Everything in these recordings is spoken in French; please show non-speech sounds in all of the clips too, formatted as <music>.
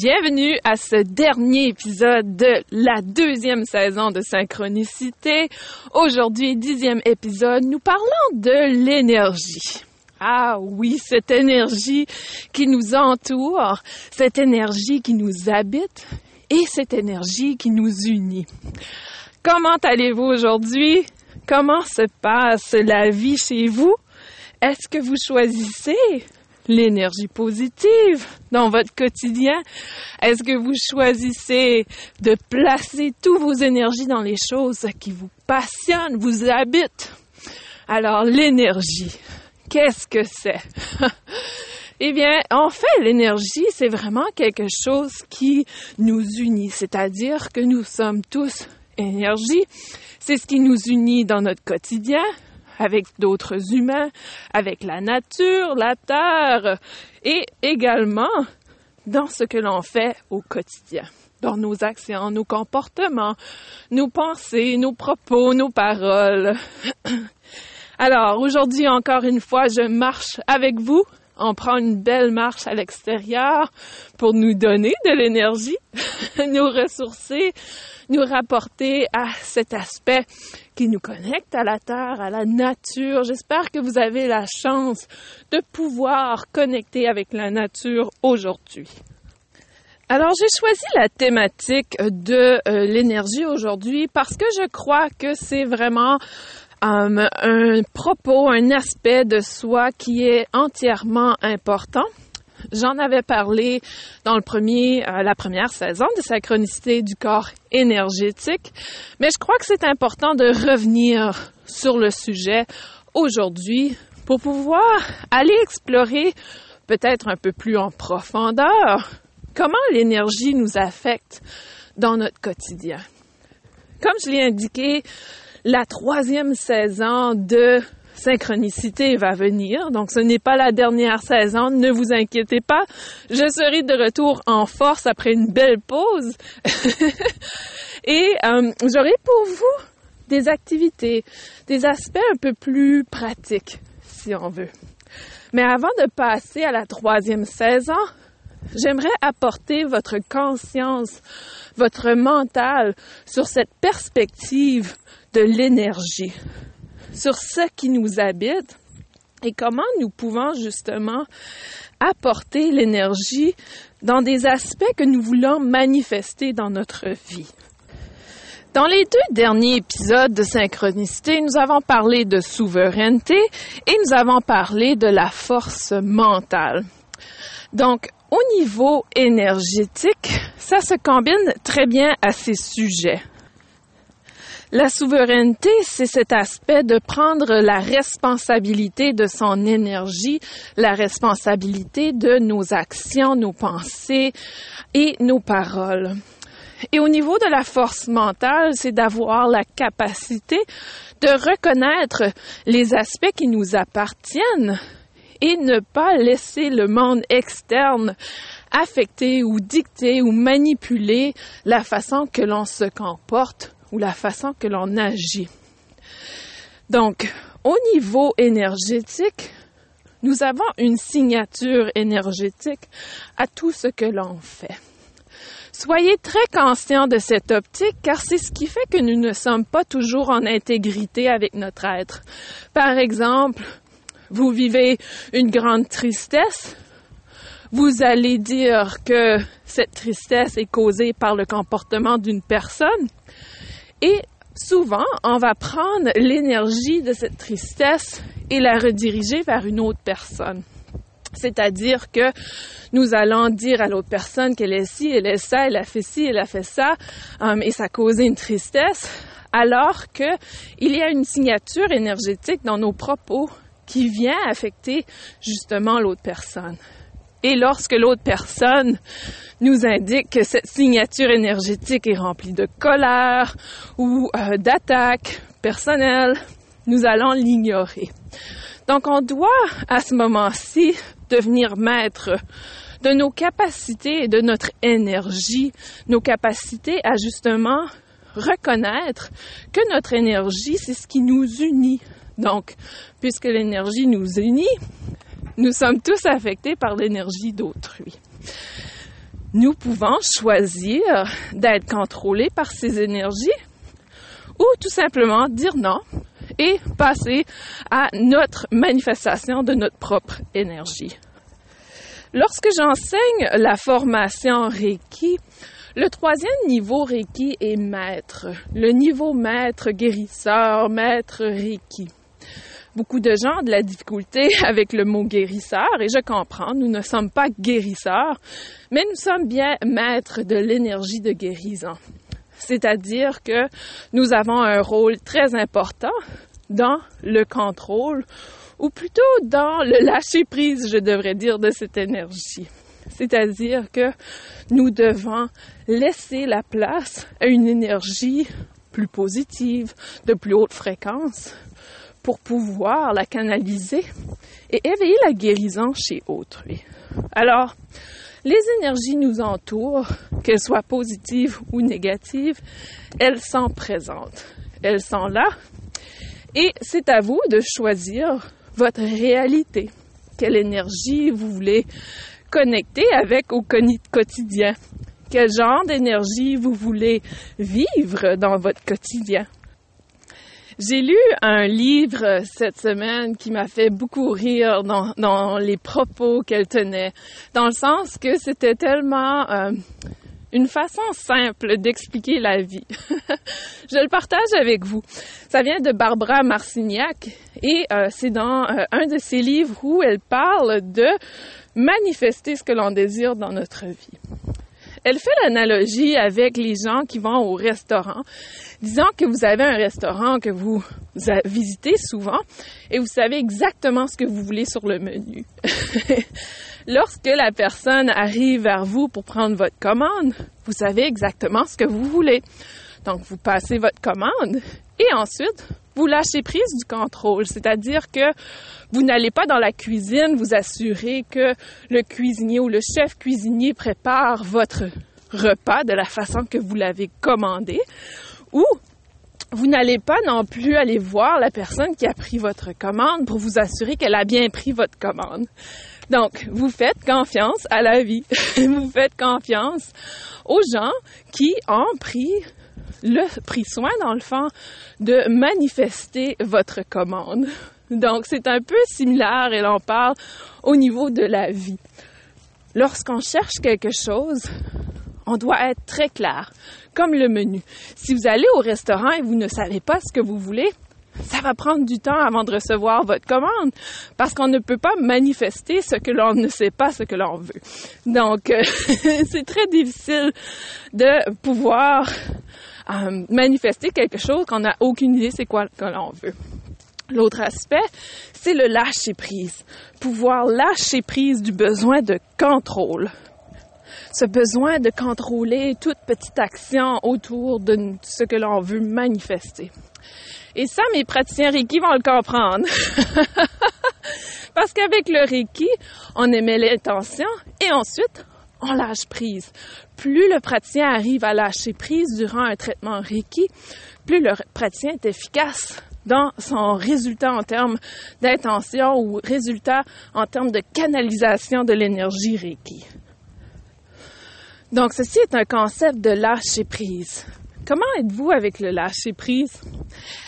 Bienvenue à ce dernier épisode de la deuxième saison de Synchronicité. Aujourd'hui, dixième épisode, nous parlons de l'énergie. Ah oui, cette énergie qui nous entoure, cette énergie qui nous habite et cette énergie qui nous unit. Comment allez-vous aujourd'hui? Comment se passe la vie chez vous? Est-ce que vous choisissez l'énergie positive dans votre quotidien? Est-ce que vous choisissez de placer toutes vos énergies dans les choses qui vous passionnent, vous habitent? Alors, l'énergie, qu'est-ce que c'est? <laughs> Eh bien, en fait, l'énergie, c'est vraiment quelque chose qui nous unit, c'est-à-dire que nous sommes tous énergie. C'est ce qui nous unit dans notre quotidien, avec d'autres humains, avec la nature, la terre, et également dans ce que l'on fait au quotidien, dans nos actions, nos comportements, nos pensées, nos propos, nos paroles. <clears throat> Alors, aujourd'hui, encore une fois, je marche avec vous. On prend une belle marche à l'extérieur pour nous donner de l'énergie, <laughs> nous ressourcer, nous rapporter à cet aspect qui nous connecte à la terre, à la nature. J'espère que vous avez la chance de pouvoir connecter avec la nature aujourd'hui. Alors, j'ai choisi la thématique de euh, l'énergie aujourd'hui parce que je crois que c'est vraiment euh, un propos, un aspect de soi qui est entièrement important. J'en avais parlé dans le premier, euh, la première saison de synchronicité du corps énergétique, mais je crois que c'est important de revenir sur le sujet aujourd'hui pour pouvoir aller explorer peut-être un peu plus en profondeur comment l'énergie nous affecte dans notre quotidien. Comme je l'ai indiqué, la troisième saison de synchronicité va venir. Donc, ce n'est pas la dernière saison. Ne vous inquiétez pas. Je serai de retour en force après une belle pause. <laughs> Et euh, j'aurai pour vous des activités, des aspects un peu plus pratiques, si on veut. Mais avant de passer à la troisième saison, j'aimerais apporter votre conscience, votre mental sur cette perspective de l'énergie sur ce qui nous habite et comment nous pouvons justement apporter l'énergie dans des aspects que nous voulons manifester dans notre vie. Dans les deux derniers épisodes de Synchronicité, nous avons parlé de souveraineté et nous avons parlé de la force mentale. Donc, au niveau énergétique, ça se combine très bien à ces sujets. La souveraineté, c'est cet aspect de prendre la responsabilité de son énergie, la responsabilité de nos actions, nos pensées et nos paroles. Et au niveau de la force mentale, c'est d'avoir la capacité de reconnaître les aspects qui nous appartiennent et ne pas laisser le monde externe affecter ou dicter ou manipuler la façon que l'on se comporte ou la façon que l'on agit. Donc, au niveau énergétique, nous avons une signature énergétique à tout ce que l'on fait. Soyez très conscients de cette optique car c'est ce qui fait que nous ne sommes pas toujours en intégrité avec notre être. Par exemple, vous vivez une grande tristesse, vous allez dire que cette tristesse est causée par le comportement d'une personne, et souvent, on va prendre l'énergie de cette tristesse et la rediriger vers une autre personne. C'est-à-dire que nous allons dire à l'autre personne qu'elle est ci, elle est ça, elle a fait ci, elle a fait ça, um, et ça a causé une tristesse, alors que il y a une signature énergétique dans nos propos qui vient affecter justement l'autre personne. Et lorsque l'autre personne nous indique que cette signature énergétique est remplie de colère ou euh, d'attaque personnelle, nous allons l'ignorer. Donc on doit à ce moment-ci devenir maître de nos capacités et de notre énergie, nos capacités à justement reconnaître que notre énergie, c'est ce qui nous unit. Donc, puisque l'énergie nous unit, nous sommes tous affectés par l'énergie d'autrui. nous pouvons choisir d'être contrôlés par ces énergies ou tout simplement dire non et passer à notre manifestation de notre propre énergie. Lorsque j'enseigne la formation Reiki, le troisième niveau Reiki est maître. Le niveau maître guérisseur, maître Reiki. Beaucoup de gens ont de la difficulté <laughs> avec le mot guérisseur et je comprends, nous ne sommes pas guérisseurs, mais nous sommes bien maîtres de l'énergie de guérison. C'est-à-dire que nous avons un rôle très important dans le contrôle ou plutôt dans le lâcher prise, je devrais dire, de cette énergie. C'est-à-dire que nous devons laisser la place à une énergie plus positive, de plus haute fréquence, pour pouvoir la canaliser et éveiller la guérison chez autrui. Alors, les énergies nous entourent, qu'elles soient positives ou négatives, elles sont présentes. Elles sont là et c'est à vous de choisir votre réalité. Quelle énergie vous voulez connecter avec au quotidien? Quel genre d'énergie vous voulez vivre dans votre quotidien? J'ai lu un livre cette semaine qui m'a fait beaucoup rire dans, dans les propos qu'elle tenait, dans le sens que c'était tellement euh, une façon simple d'expliquer la vie. <laughs> Je le partage avec vous. Ça vient de Barbara Marcignac et euh, c'est dans euh, un de ses livres où elle parle de manifester ce que l'on désire dans notre vie. Elle fait l'analogie avec les gens qui vont au restaurant. Disons que vous avez un restaurant que vous visitez souvent et vous savez exactement ce que vous voulez sur le menu. <laughs> Lorsque la personne arrive vers vous pour prendre votre commande, vous savez exactement ce que vous voulez. Donc, vous passez votre commande et ensuite, vous lâchez prise du contrôle, c'est-à-dire que vous n'allez pas dans la cuisine vous assurer que le cuisinier ou le chef cuisinier prépare votre repas de la façon que vous l'avez commandé, ou vous n'allez pas non plus aller voir la personne qui a pris votre commande pour vous assurer qu'elle a bien pris votre commande. Donc, vous faites confiance à la vie. <laughs> vous faites confiance aux gens qui ont pris le pris soin, dans le fond, de manifester votre commande. Donc, c'est un peu similaire et l'on parle au niveau de la vie. Lorsqu'on cherche quelque chose, on doit être très clair, comme le menu. Si vous allez au restaurant et vous ne savez pas ce que vous voulez, ça va prendre du temps avant de recevoir votre commande parce qu'on ne peut pas manifester ce que l'on ne sait pas ce que l'on veut. Donc, <laughs> c'est très difficile de pouvoir manifester quelque chose qu'on n'a aucune idée c'est quoi que l'on veut. L'autre aspect, c'est le lâcher prise. Pouvoir lâcher prise du besoin de contrôle. Ce besoin de contrôler toute petite action autour de ce que l'on veut manifester. Et ça, mes praticiens Reiki vont le comprendre. <laughs> Parce qu'avec le Reiki, on émet l'intention et ensuite, on lâche prise. Plus le praticien arrive à lâcher prise durant un traitement Reiki, plus le praticien est efficace dans son résultat en termes d'intention ou résultat en termes de canalisation de l'énergie Reiki. Donc, ceci est un concept de lâcher prise. Comment êtes-vous avec le lâcher prise?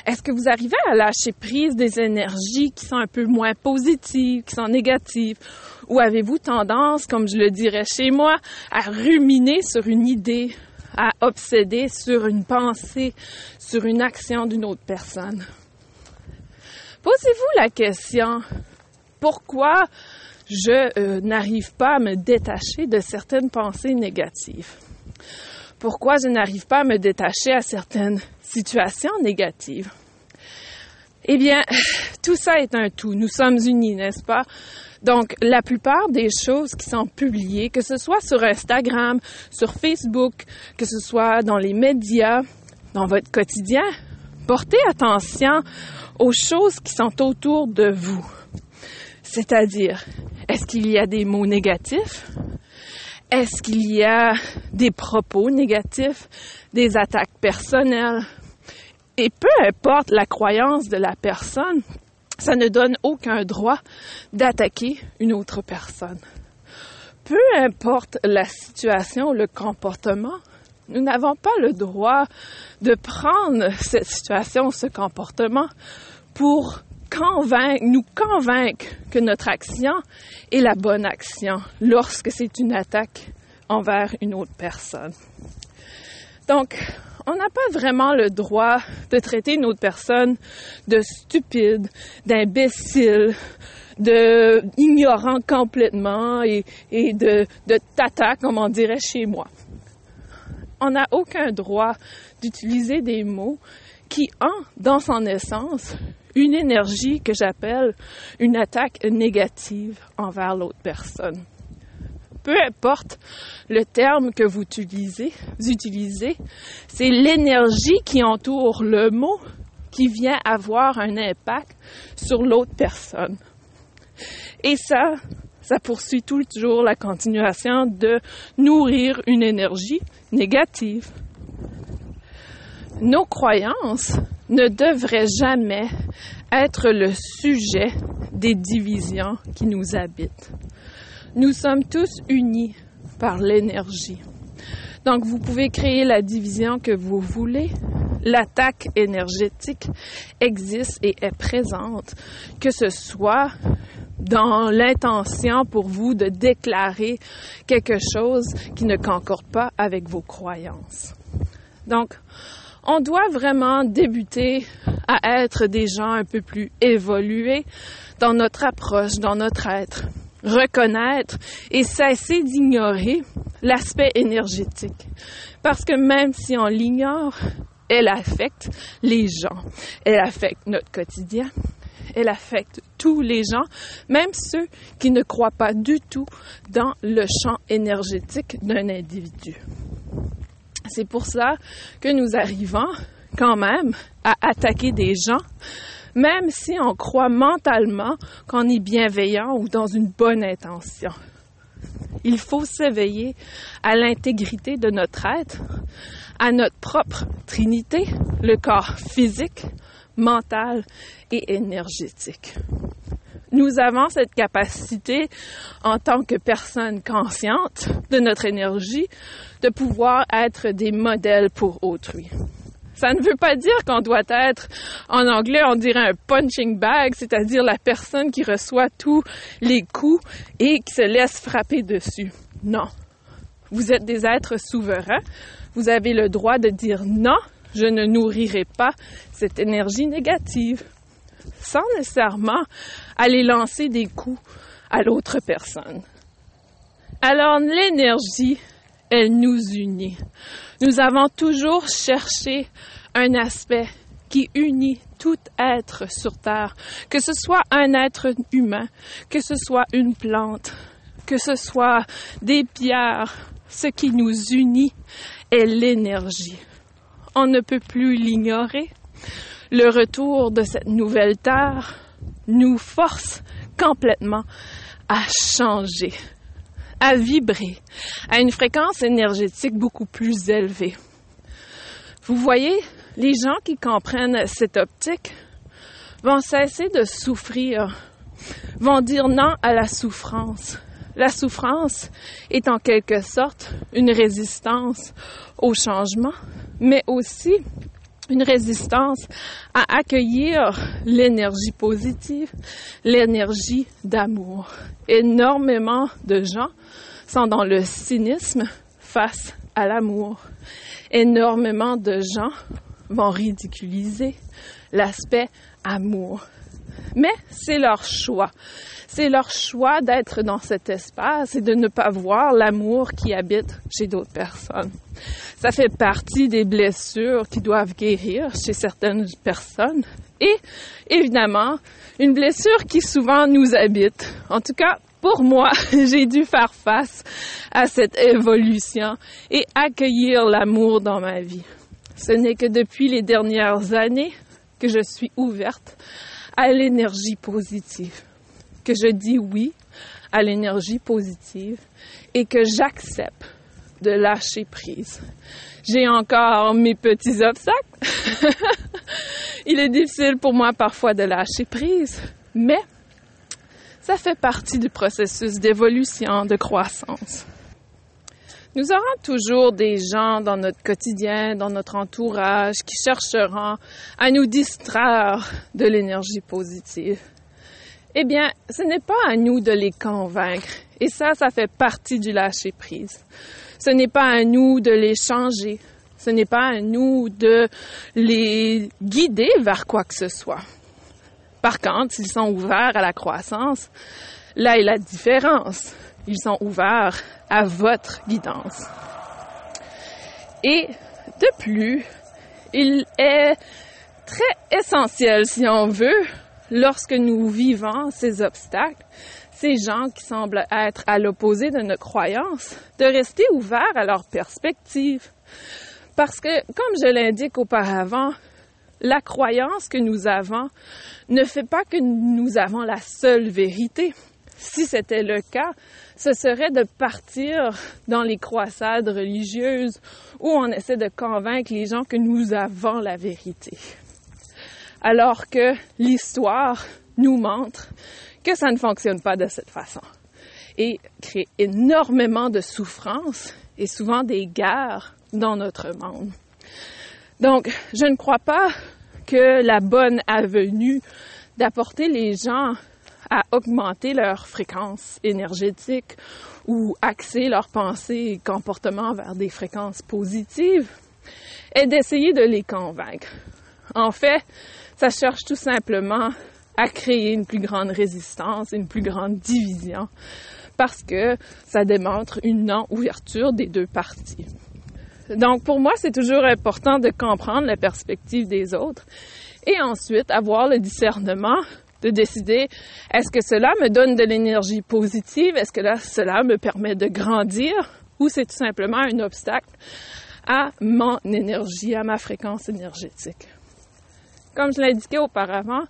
Est-ce que vous arrivez à lâcher prise des énergies qui sont un peu moins positives, qui sont négatives? Ou avez-vous tendance, comme je le dirais chez moi, à ruminer sur une idée, à obséder sur une pensée, sur une action d'une autre personne? Posez-vous la question, pourquoi je euh, n'arrive pas à me détacher de certaines pensées négatives? pourquoi je n'arrive pas à me détacher à certaines situations négatives? Eh bien, <laughs> tout ça est un tout. Nous sommes unis, n'est-ce pas? Donc, la plupart des choses qui sont publiées, que ce soit sur Instagram, sur Facebook, que ce soit dans les médias, dans votre quotidien, portez attention aux choses qui sont autour de vous. C'est-à-dire, est-ce qu'il y a des mots négatifs? Est-ce qu'il y a des propos négatifs, des attaques personnelles? Et peu importe la croyance de la personne, ça ne donne aucun droit d'attaquer une autre personne. peu importe la situation, le comportement, nous n'avons pas le droit de prendre cette situation, ce comportement pour convaincre, nous convaincre que notre action est la bonne action lorsque c'est une attaque envers une autre personne. Donc, on n'a pas vraiment le droit de traiter une autre personne de stupide, d'imbécile, de ignorant complètement et, de tata, comme on dirait chez moi. On n'a aucun droit d'utiliser des mots qui ont dans son essence une énergie que j'appelle une attaque négative envers l'autre personne. Peu importe le terme que vous utilisez, c'est l'énergie qui entoure le mot qui vient avoir un impact sur l'autre personne. Et ça, ça poursuit toujours la continuation de nourrir une énergie négative. Nos croyances ne devraient jamais être le sujet des divisions qui nous habitent. Nous sommes tous unis par l'énergie. Donc, vous pouvez créer la division que vous voulez. L'attaque énergétique existe et est présente, que ce soit dans l'intention pour vous de déclarer quelque chose qui ne concorde pas avec vos croyances. Donc, on doit vraiment débuter à être des gens un peu plus évolués dans notre approche, dans notre être. Reconnaître et cesser d'ignorer l'aspect énergétique. Parce que même si on l'ignore, elle affecte les gens. Elle affecte notre quotidien. Elle affecte tous les gens, même ceux qui ne croient pas du tout dans le champ énergétique d'un individu. C'est pour ça que nous arrivons quand même à attaquer des gens, même si on croit mentalement qu'on est bienveillant ou dans une bonne intention. Il faut s'éveiller à l'intégrité de notre être, à notre propre trinité, le corps physique, mental et énergétique. Nous avons cette capacité en tant que personne consciente de notre énergie de pouvoir être des modèles pour autrui. Ça ne veut pas dire qu'on doit être, en anglais, on dirait un punching bag, c'est-à-dire la personne qui reçoit tous les coups et qui se laisse frapper dessus. Non. Vous êtes des êtres souverains. Vous avez le droit de dire non, je ne nourrirai pas cette énergie négative sans nécessairement aller lancer des coups à l'autre personne. Alors l'énergie, elle nous unit. Nous avons toujours cherché un aspect qui unit tout être sur Terre, que ce soit un être humain, que ce soit une plante, que ce soit des pierres, ce qui nous unit est l'énergie. On ne peut plus l'ignorer. Le retour de cette nouvelle Terre nous force complètement à changer, à vibrer à une fréquence énergétique beaucoup plus élevée. Vous voyez, les gens qui comprennent cette optique vont cesser de souffrir, vont dire non à la souffrance. La souffrance est en quelque sorte une résistance au changement, mais aussi une résistance à accueillir l'énergie positive, l'énergie d'amour. Énormément de gens sont dans le cynisme face à l'amour. Énormément de gens vont ridiculiser l'aspect amour. Mais c'est leur choix. C'est leur choix d'être dans cet espace et de ne pas voir l'amour qui habite chez d'autres personnes. Ça fait partie des blessures qui doivent guérir chez certaines personnes. Et évidemment, une blessure qui souvent nous habite. En tout cas, pour moi, <laughs> j'ai dû faire face à cette évolution et accueillir l'amour dans ma vie. Ce n'est que depuis les dernières années que je suis ouverte à l'énergie positive, que je dis oui à l'énergie positive et que j'accepte de lâcher prise. J'ai encore mes petits obstacles. <laughs> Il est difficile pour moi parfois de lâcher prise, mais Ça fait partie du processus d'évolution, de croissance. Nous aurons toujours des gens dans notre quotidien, dans notre entourage, qui chercheront à nous distraire de l'énergie positive. Eh bien, ce n'est pas à nous de les convaincre. Et ça, ça fait partie du lâcher prise. Ce n'est pas à nous de les changer. Ce n'est pas à nous de les guider vers quoi que ce soit. Par contre, s'ils sont ouverts à la croissance, là est la différence. Ils sont ouverts à votre guidance. Et de plus, il est très essentiel, si on veut, lorsque nous vivons ces obstacles, ces gens qui semblent être à l'opposé de nos croyances, de rester ouverts à leur perspective. Parce que, comme je l'indique auparavant, la croyance que nous avons ne fait pas que nous avons la seule vérité. Si c'était le cas, ce serait de partir dans les croisades religieuses où on essaie de convaincre les gens que nous avons la vérité. Alors que l'histoire nous montre que ça ne fonctionne pas de cette façon et crée énormément de souffrance et souvent des guerres dans notre monde. Donc, je ne crois pas que la bonne avenue d'apporter les gens à augmenter leur fréquence énergétique ou axer leurs pensées et comportements vers des fréquences positives est d'essayer de les convaincre. En fait, ça cherche tout simplement à créer une plus grande résistance, une plus grande division, parce que ça démontre une non-ouverture des deux parties. Donc, pour moi, c'est toujours important de comprendre la perspective des autres et ensuite avoir le discernement de décider est-ce que cela me donne de l'énergie positive, est-ce que là, cela me permet de grandir? Ou c'est tout simplement un obstacle à mon énergie, à ma fréquence énergétique? Comme je l'indiquais auparavant,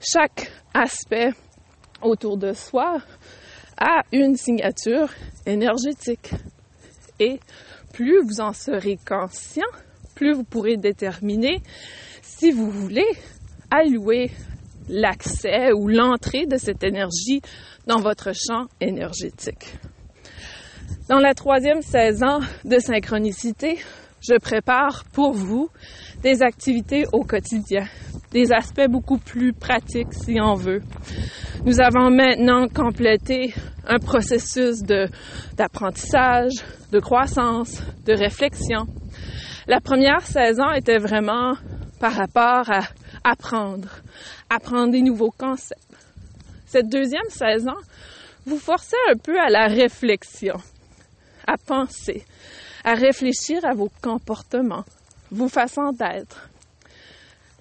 chaque aspect autour de soi a une signature énergétique. Et plus vous en serez conscient, plus vous pourrez déterminer si vous voulez allouer l'accès ou l'entrée de cette énergie dans votre champ énergétique. Dans la troisième saison de synchronicité, je prépare pour vous des activités au quotidien, des aspects beaucoup plus pratiques si on veut. Nous avons maintenant complété un processus de, d'apprentissage, de croissance, de réflexion. La première saison était vraiment par rapport à apprendre, apprendre des nouveaux concepts. Cette deuxième saison, vous forcez un peu à la réflexion, à penser, à réfléchir à vos comportements, vos façons d'être.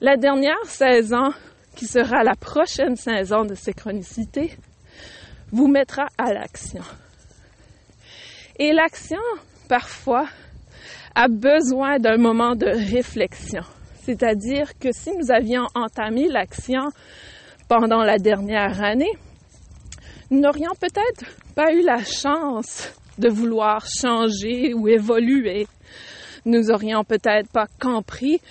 La dernière saison, qui sera la prochaine saison de synchronicité, vous mettra à l'action. Et l'action, parfois, a besoin d'un moment de réflexion. C'est-à-dire que si nous avions entamé l'action pendant la dernière année, nous n'aurions peut-être pas eu la chance de vouloir changer ou évoluer. Nous aurions peut-être pas compris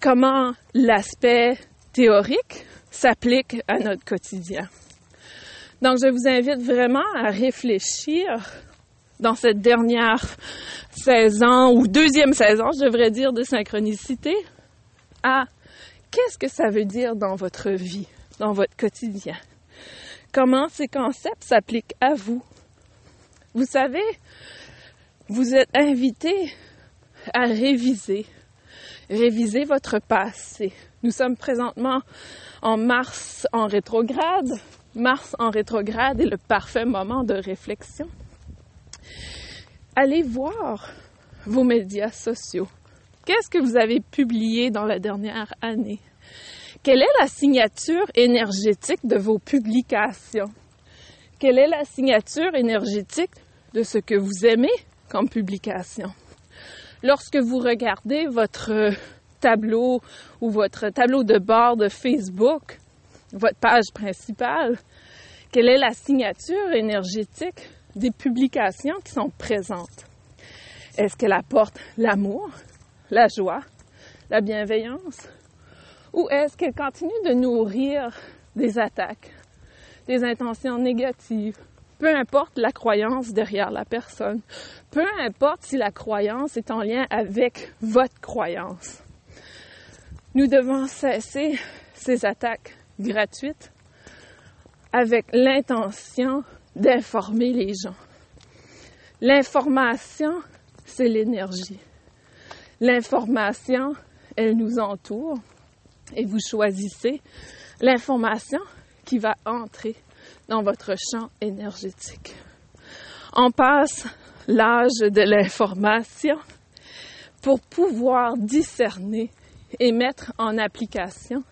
comment l'aspect théorique s'applique à notre quotidien. Donc, je vous invite vraiment à réfléchir dans cette dernière saison ou deuxième saison, je devrais dire, de synchronicité, à qu'est-ce que ça veut dire dans votre vie, dans votre quotidien? Comment ces concepts s'appliquent à vous? Vous savez, vous êtes invité à réviser, réviser votre passé. Nous sommes présentement en mars en rétrograde. Mars en rétrograde est le parfait moment de réflexion. Allez voir vos médias sociaux. Qu'est-ce que vous avez publié dans la dernière année? Quelle est la signature énergétique de vos publications? Quelle est la signature énergétique de ce que vous aimez comme publication? Lorsque vous regardez votre tableau ou votre tableau de bord de Facebook, votre page principale, quelle est la signature énergétique des publications qui sont présentes? Est-ce qu'elle apporte l'amour, la joie, la bienveillance? Ou est-ce qu'elle continue de nourrir des attaques, des intentions négatives? Peu importe la croyance derrière la personne. Peu importe si la croyance est en lien avec votre croyance. Nous devons cesser ces attaques gratuites avec l'intention d'informer les gens. L'information, c'est l'énergie. L'information, elle nous entoure et vous choisissez l'information qui va entrer dans votre champ énergétique. On passe l'âge de l'information pour pouvoir discerner et mettre en application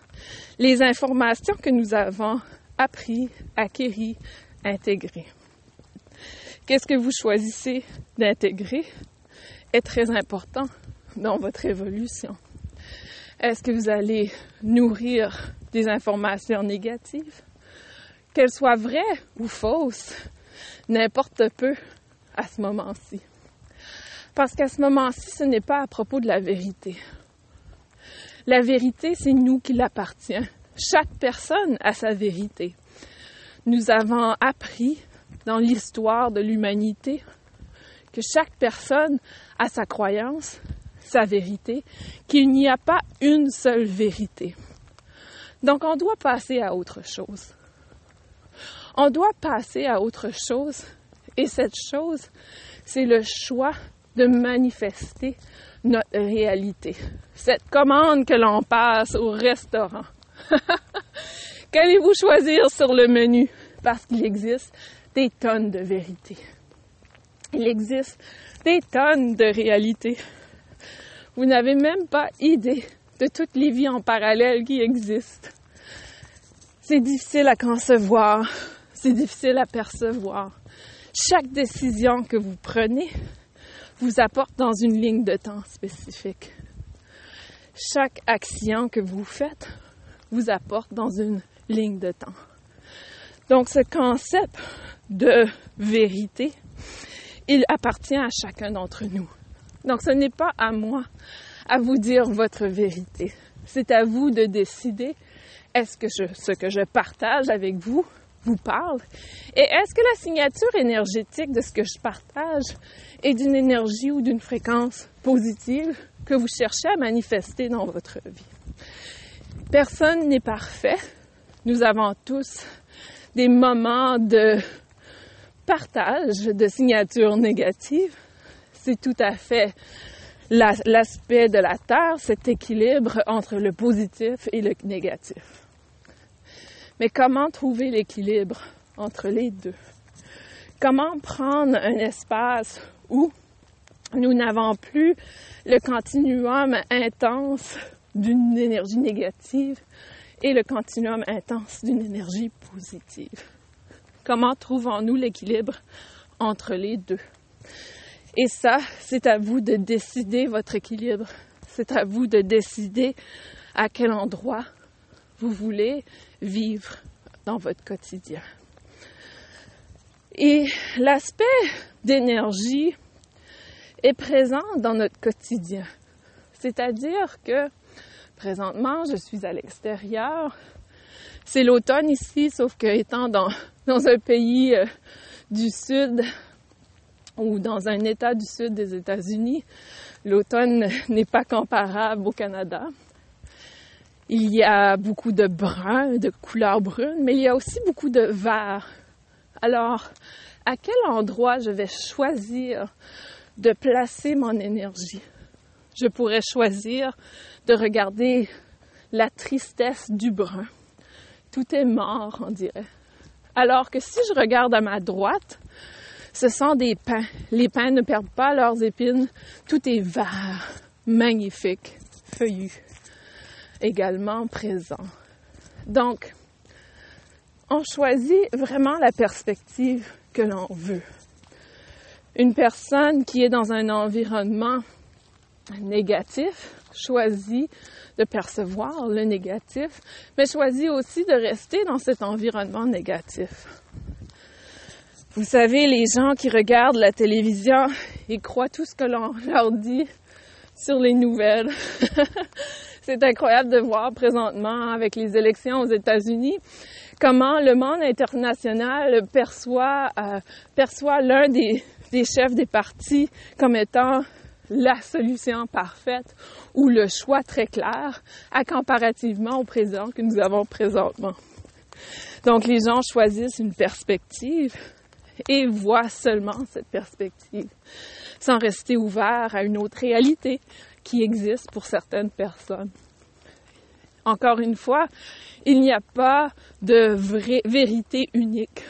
les informations que nous avons appris, acquéries, intégrées. Qu'est-ce que vous choisissez d'intégrer est très important dans votre évolution? Est-ce que vous allez nourrir des informations négatives? Qu'elles soient vraies ou fausses, n'importe peu à ce moment-ci. Parce qu'à ce moment-ci, ce n'est pas à propos de la vérité. La vérité, c'est nous qui l'appartient. Chaque personne a sa vérité. Nous avons appris dans l'histoire de l'humanité que chaque personne a sa croyance, sa vérité, qu'il n'y a pas une seule vérité. Donc on doit passer à autre chose. On doit passer à autre chose et cette chose, c'est le choix de manifester notre réalité. Cette commande que l'on passe au restaurant. <laughs> Qu'allez-vous choisir sur le menu? Parce qu'il existe des tonnes de vérités. Il existe des tonnes de réalités. Vous n'avez même pas idée de toutes les vies en parallèle qui existent. C'est difficile à concevoir, c'est difficile à percevoir. Chaque décision que vous prenez vous apporte dans une ligne de temps spécifique. Chaque action que vous faites vous apporte dans une ligne de temps. Donc ce concept de vérité, il appartient à chacun d'entre nous. Donc ce n'est pas à moi à vous dire votre vérité. C'est à vous de décider est-ce que ce que je partage avec vous vous parle et est-ce que la signature énergétique de ce que je partage est d'une énergie ou d'une fréquence positive que vous cherchez à manifester dans votre vie? Personne n'est parfait. Nous avons tous des moments de partage de signatures négatives. C'est tout à fait l'aspect de la Terre, cet équilibre entre le positif et le négatif. Mais comment trouver l'équilibre entre les deux? Comment prendre un espace où nous n'avons plus le continuum intense d'une énergie négative et le continuum intense d'une énergie positive? Comment trouvons-nous l'équilibre entre les deux? Et ça, c'est à vous de décider votre équilibre. C'est à vous de décider à quel endroit vous voulez vivre dans votre quotidien. Et l'aspect d'énergie est présent dans notre quotidien. C'est-à-dire que présentement, je suis à l'extérieur. C'est l'automne ici, sauf que étant dans, un pays euh, du sud ou dans un État du sud des États-Unis, l'automne <laughs> n'est pas comparable au Canada. Il y a beaucoup de brun, de couleur brune, mais il y a aussi beaucoup de vert. Alors, à quel endroit je vais choisir de placer mon énergie? Je pourrais choisir de regarder la tristesse du brun. Tout est mort, on dirait. Alors que si je regarde à ma droite, ce sont des pins. Les pins ne perdent pas leurs épines. Tout est vert, magnifique, feuillu, également présent. Donc, on choisit vraiment la perspective que l'on veut. Une personne qui est dans un environnement négatif choisit de percevoir le négatif, mais choisit aussi de rester dans cet environnement négatif. Vous savez, les gens qui regardent la télévision <laughs> et croient tout ce que l'on leur dit sur les nouvelles. <laughs> C'est incroyable de voir présentement avec les élections aux États-Unis comment le monde international perçoit, euh, perçoit l'un des, des chefs des partis comme étant la solution parfaite ou le choix très clair à comparativement au président que nous avons présentement. Donc les gens choisissent une perspective et voient seulement cette perspective sans rester ouverts à une autre réalité qui existe pour certaines personnes. Encore une fois, il n'y a pas de vraie vérité unique.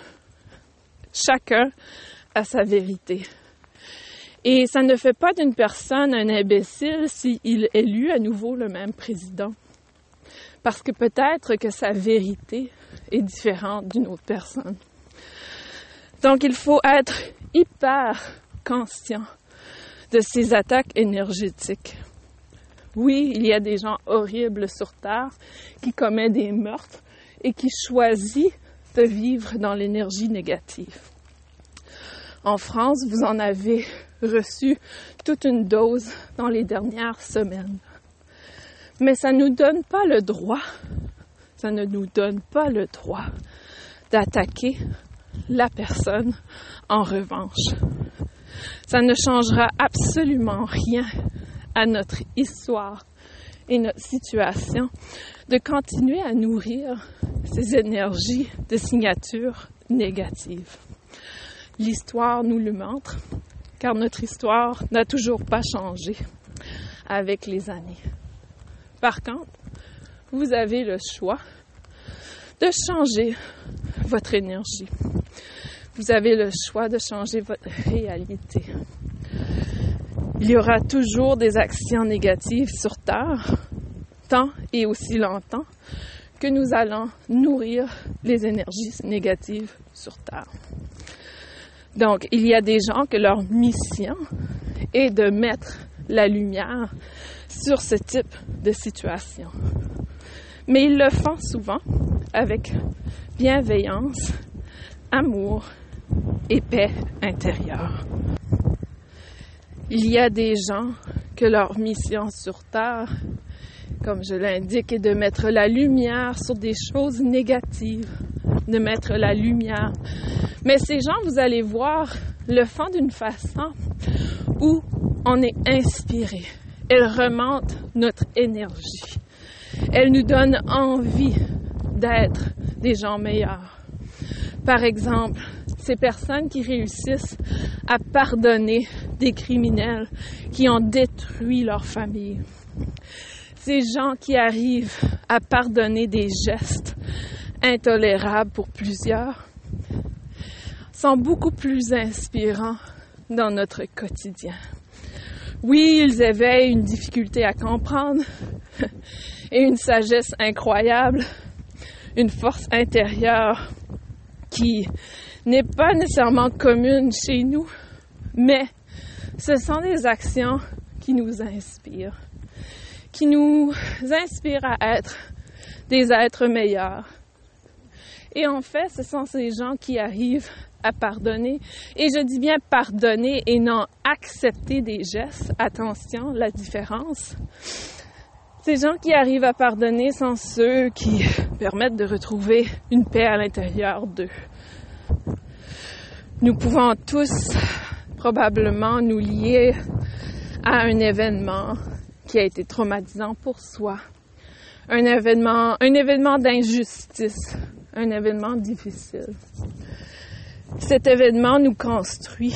Chacun a sa vérité. Et ça ne fait pas d'une personne un imbécile s'il élu à nouveau le même président. Parce que peut-être que sa vérité est différente d'une autre personne. Donc il faut être hyper conscient de ces attaques énergétiques. Oui, il y a des gens horribles sur Terre qui commettent des meurtres et qui choisissent de vivre dans l'énergie négative. En France, vous en avez reçu toute une dose dans les dernières semaines. Mais ça ne nous donne pas le droit, ça ne nous donne pas le droit d'attaquer la personne en revanche. Ça ne changera absolument rien à notre histoire et notre situation de continuer à nourrir ces énergies de signature négatives. L'histoire nous le montre, car notre histoire n'a toujours pas changé avec les années. Par contre, vous avez le choix de changer votre énergie. Vous avez le choix de changer votre réalité. Il y aura toujours des actions négatives sur Terre, tant et aussi longtemps que nous allons nourrir les énergies négatives sur Terre. Donc, il y a des gens que leur mission est de mettre la lumière sur ce type de situation. Mais ils le font souvent avec bienveillance, amour et paix intérieure. Il y a des gens que leur mission sur Terre, comme je l'indique, est de mettre la lumière sur des choses négatives, de mettre la lumière. Mais ces gens, vous allez voir, le font d'une façon où on est inspiré. Elles remontent notre énergie. Elles nous donnent envie d'être des gens meilleurs. Par exemple, ces personnes qui réussissent à pardonner des criminels qui ont détruit leur famille. Ces gens qui arrivent à pardonner des gestes intolérables pour plusieurs sont beaucoup plus inspirants dans notre quotidien. Oui, ils éveillent une difficulté à comprendre <laughs> et une sagesse incroyable, une force intérieure qui n'est pas nécessairement commune chez nous, mais ce sont des actions qui nous inspirent, qui nous inspirent à être des êtres meilleurs. Et en fait, ce sont ces gens qui arrivent à pardonner. Et je dis bien pardonner et non accepter des gestes. Attention, la différence. Ces gens qui arrivent à pardonner sont ceux qui permettent de retrouver une paix à l'intérieur d'eux. Nous pouvons tous probablement nous lier à un événement qui a été traumatisant pour soi. Un événement, un événement d'injustice, un événement difficile. Cet événement nous construit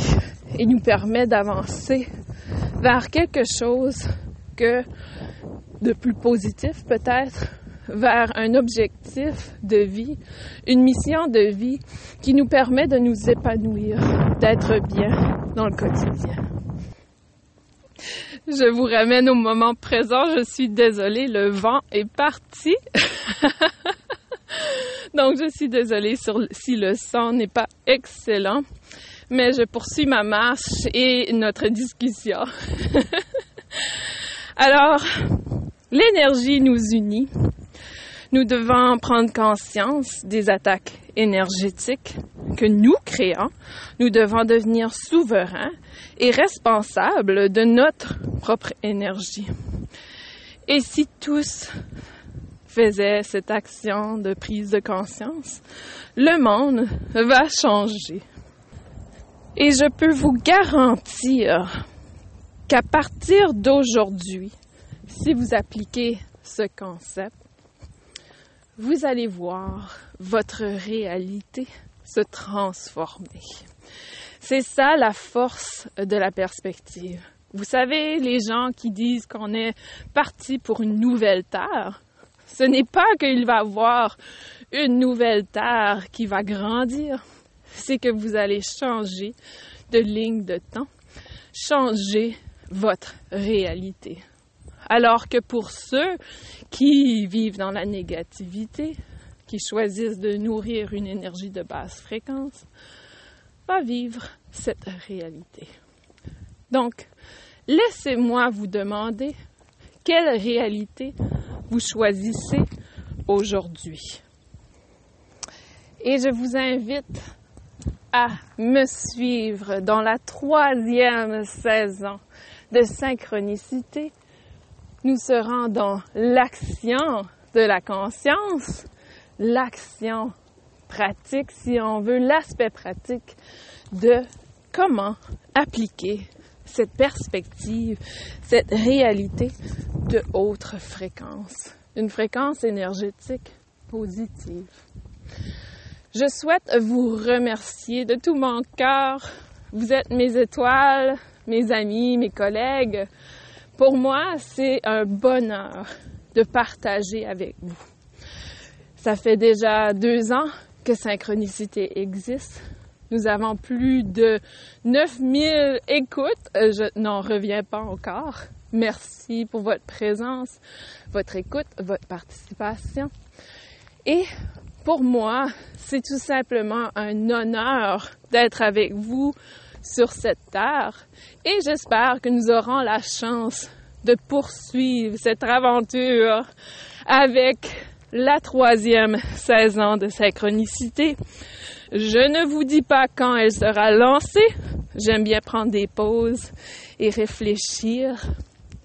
et nous permet d'avancer vers quelque chose que de plus positif peut-être, vers un objectif de vie, une mission de vie qui nous permet de nous épanouir, d'être bien dans le quotidien. Je vous ramène au moment présent. Je suis désolée, le vent est parti. <laughs> Donc, je suis désolée si le son n'est pas excellent, mais je poursuis ma marche et notre discussion. <laughs> Alors, l'énergie nous unit. Nous devons prendre conscience des attaques énergétiques que nous créons. Nous devons devenir souverains et responsables de notre propre énergie. Et si tous faisait cette action de prise de conscience, le monde va changer. Et je peux vous garantir qu'à partir d'aujourd'hui, si vous appliquez ce concept, vous allez voir votre réalité se transformer. C'est ça la force de la perspective. Vous savez, les gens qui disent qu'on est parti pour une nouvelle terre, ce n'est pas qu'il va avoir une nouvelle terre qui va grandir, c'est que vous allez changer de ligne de temps, changer votre réalité. Alors que pour ceux qui vivent dans la négativité, qui choisissent de nourrir une énergie de basse fréquence, va vivre cette réalité. Donc, laissez-moi vous demander quelle réalité vous choisissez aujourd'hui? Et je vous invite à me suivre dans la troisième saison de synchronicité. Nous serons dans l'action de la conscience, l'action pratique, si on veut, l'aspect pratique de comment appliquer cette perspective, cette réalité de haute fréquence, une fréquence énergétique positive. Je souhaite vous remercier de tout mon cœur. Vous êtes mes étoiles, mes amis, mes collègues. Pour moi, c'est un bonheur de partager avec vous. Ça fait déjà deux ans que Synchronicité existe. Nous avons plus de 9000 écoutes. Euh, je n'en reviens pas encore. Merci pour votre présence, votre écoute, votre participation. Et pour moi, c'est tout simplement un honneur d'être avec vous sur cette terre et j'espère que nous aurons la chance de poursuivre cette aventure avec la troisième saison de synchronicité. Je ne vous dis pas quand elle sera lancée. J'aime bien prendre des pauses et réfléchir.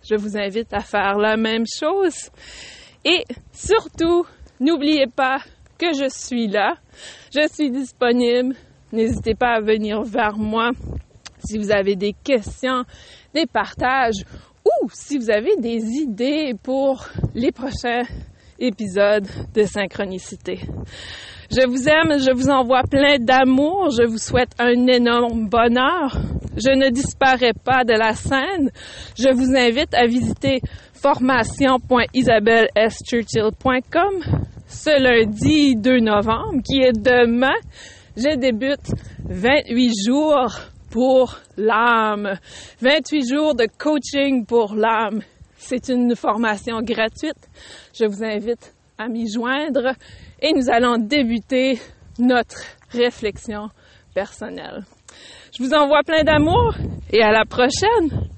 Je vous invite à faire la même chose. Et surtout, n'oubliez pas que je suis là. Je suis disponible. N'hésitez pas à venir vers moi si vous avez des questions, des partages ou si vous avez des idées pour les prochains épisodes de synchronicité. Je vous aime, je vous envoie plein d'amour, je vous souhaite un énorme bonheur. Je ne disparais pas de la scène. Je vous invite à visiter formation.isabelleschurchill.com ce lundi 2 novembre, qui est demain. Je débute 28 jours pour l'âme. 28 jours de coaching pour l'âme. C'est une formation gratuite. Je vous invite à m'y joindre et nous allons débuter notre réflexion personnelle. Je vous envoie plein d'amour et à la prochaine.